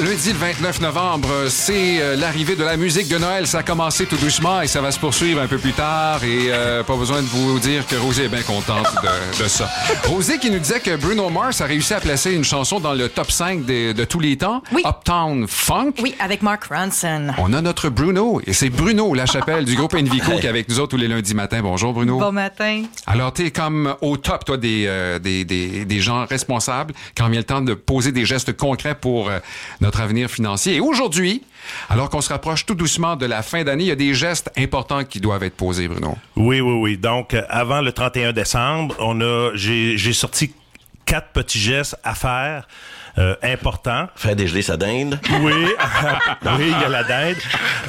lundi le 29 novembre, c'est euh, l'arrivée de la musique de Noël. Ça a commencé tout doucement et ça va se poursuivre un peu plus tard. Et euh, pas besoin de vous dire que Rosée est bien contente de, de ça. Rosée qui nous disait que Bruno Mars a réussi à placer une chanson dans le top 5 des- de tous les temps. Oui. Uptown Funk. Oui, avec Mark Ronson. On a notre Bruno, et c'est Bruno Lachapelle du groupe Envico qui est avec nous autres tous les lundis matins. Bonjour Bruno. Bon matin. Alors, tu es comme au top, toi, des, euh, des, des, des gens responsables quand vient le temps de poser des gestes concrets pour euh, notre avenir financier. Et aujourd'hui, alors qu'on se rapproche tout doucement de la fin d'année, il y a des gestes importants qui doivent être posés, Bruno. Oui, oui, oui. Donc, avant le 31 décembre, on a, j'ai, j'ai sorti quatre petits gestes à faire. euh, importants. Faire dégeler sa dinde. Oui, oui, il y a la dinde.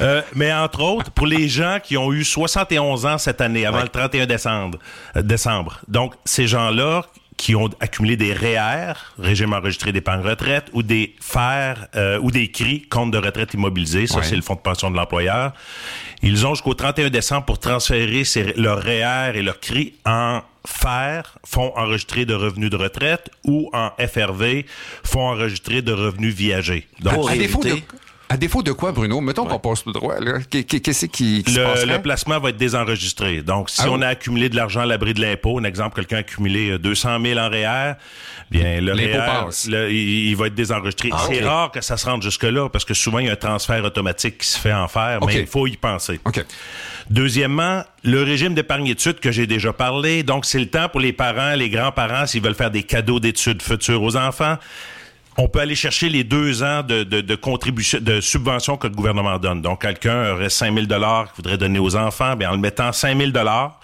Euh, mais entre autres, pour les gens qui ont eu 71 ans cette année, avant Ouais. le 31 décembre, euh, décembre. Donc, ces gens-là qui ont accumulé des REER, régime enregistré d'épargne retraite, ou des FER, euh, ou des CRI, compte de retraite immobilisé, ça Ouais. c'est le fonds de pension de l'employeur, ils ont jusqu'au 31 décembre pour transférer ces- leur REER et leur CRI en FER, fonds enregistré de revenus de retraite, ou en FRV, fonds enregistré de revenus viagers. Donc, Pour à, défaut de. À défaut de quoi, Bruno? Mettons qu'on passe tout droit. Qu'est-ce qui, qui se Le, passerait? le placement va être désenregistré. Donc, si Ah on oui. a accumulé de l'argent à l'abri de l'impôt, un exemple, quelqu'un a accumulé euh, 200 000 en REER, bien, le L'impôt REER, passe. le- il, il va être désenregistré. Ah, C'est rare que ça se rende jusque-là, parce que souvent, il y a un transfert automatique qui se fait en faire, mais il faut y penser. Deuxièmement, le régime d'épargne études que j'ai déjà parlé. Donc, c'est le temps pour les parents, les grands-parents, s'ils veulent faire des cadeaux d'études futures aux enfants. On peut aller chercher les deux ans de, de, de contribution, de subvention que le gouvernement donne. Donc, quelqu'un aurait 5 000 dollars qu'il voudrait donner aux enfants. Bien, en le mettant 5 000 dollars,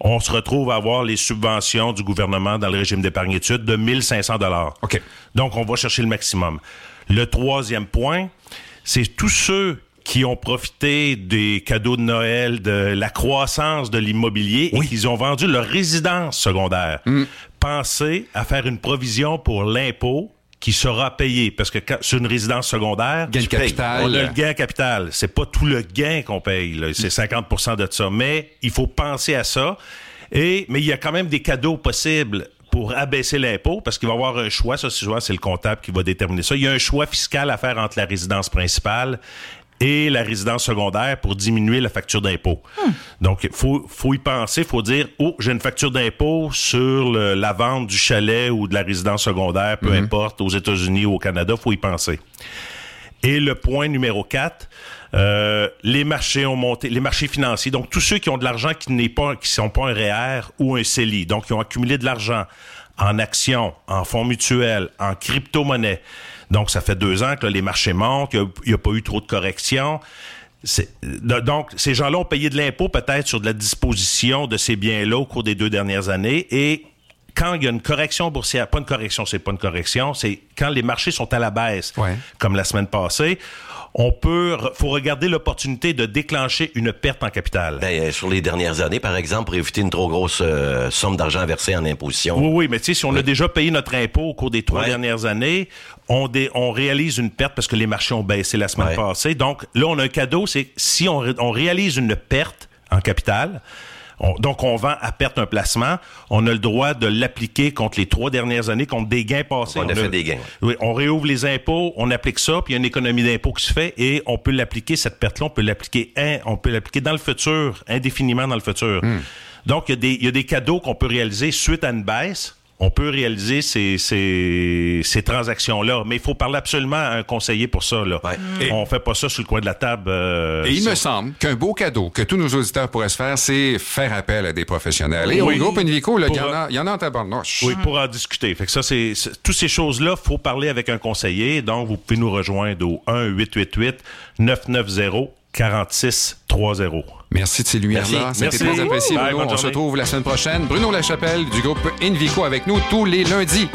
on se retrouve à avoir les subventions du gouvernement dans le régime d'épargne études de 1 500 dollars. OK. Donc, on va chercher le maximum. Le troisième point, c'est tous ceux qui ont profité des cadeaux de Noël, de la croissance de l'immobilier et qu'ils ont vendu leur résidence secondaire. Pensez à faire une provision pour l'impôt qui sera payé parce que quand, sur une résidence secondaire, Gain capital. On a le gain capital. C'est pas tout le gain qu'on paye. là. C'est 50 de ça. Mais il faut penser à ça. Et, mais il y a quand même des cadeaux possibles pour abaisser l'impôt, parce qu'il va y avoir un choix, ça souvent c'est le comptable qui va déterminer ça. Il y a un choix fiscal à faire entre la résidence principale et la résidence secondaire pour diminuer la facture d'impôt. Donc, il faut, faut y penser, faut dire, oh, j'ai une facture d'impôt sur le- la vente du chalet ou de la résidence secondaire, peu importe, aux États-Unis ou au Canada, faut y penser. Et le point numéro 4, les marchés ont monté, les marchés financiers, donc tous ceux qui ont de l'argent qui n'est pas, qui sont pas un REER ou un CELI, donc qui ont accumulé de l'argent en actions, en fonds mutuels, en crypto-monnaie. Donc, ça fait deux ans que les marchés montent, il n'y a, pas eu trop de corrections. Donc, ces gens-là ont payé de l'impôt peut-être sur de la disposition de ces biens-là au cours des deux dernières années et quand il y a une correction boursière, pas une correction, c'est pas une correction, c'est quand les marchés sont à la baisse, Ouais. comme la semaine passée, on peut, faut regarder l'opportunité de déclencher une perte en capital. Ben, euh, sur les dernières années, par exemple, pour éviter une trop grosse euh, somme d'argent versée en imposition. Oui, oui, mais tu sais, si on a déjà payé notre impôt au cours des trois Ouais. dernières années, on, dé- on réalise une perte parce que les marchés ont baissé la semaine Ouais. passée. Donc là, on a un cadeau, c'est si on, on réalise une perte en capital, on- donc on vend à perte un placement, on a le droit de l'appliquer contre les trois dernières années, contre des gains passés. On a fait des gains. Oui, on réouvre les impôts, on applique ça, puis il y a une économie d'impôts qui se fait et on peut l'appliquer, cette perte-là, on peut l'appliquer hein, on peut l'appliquer dans le futur, indéfiniment dans le futur. Donc, il y, a des, il y a des cadeaux qu'on peut réaliser suite à une baisse. On peut réaliser ces, ces, ces transactions-là, mais il faut parler absolument à un conseiller pour ça. Là. Ouais. Et- On fait pas ça sur le coin de la table. euh, Et il ça. me semble qu'un beau cadeau que tous nos auditeurs pourraient se faire, c'est faire appel à des professionnels. Et Oui. au groupe il y, en a- il y en a en tabarnouche. Oui, pour en discuter. Fait que ça, c'est, toutes ces choses-là, faut parler avec un conseiller. Donc, vous pouvez nous rejoindre au 1-888-990-4630. Merci de ces lumières-là. Merci. C'était très apprécié, Bye, Bruno. bonne On se retrouve la semaine prochaine. Bruno Lachapelle du groupe Envico avec nous tous les lundis.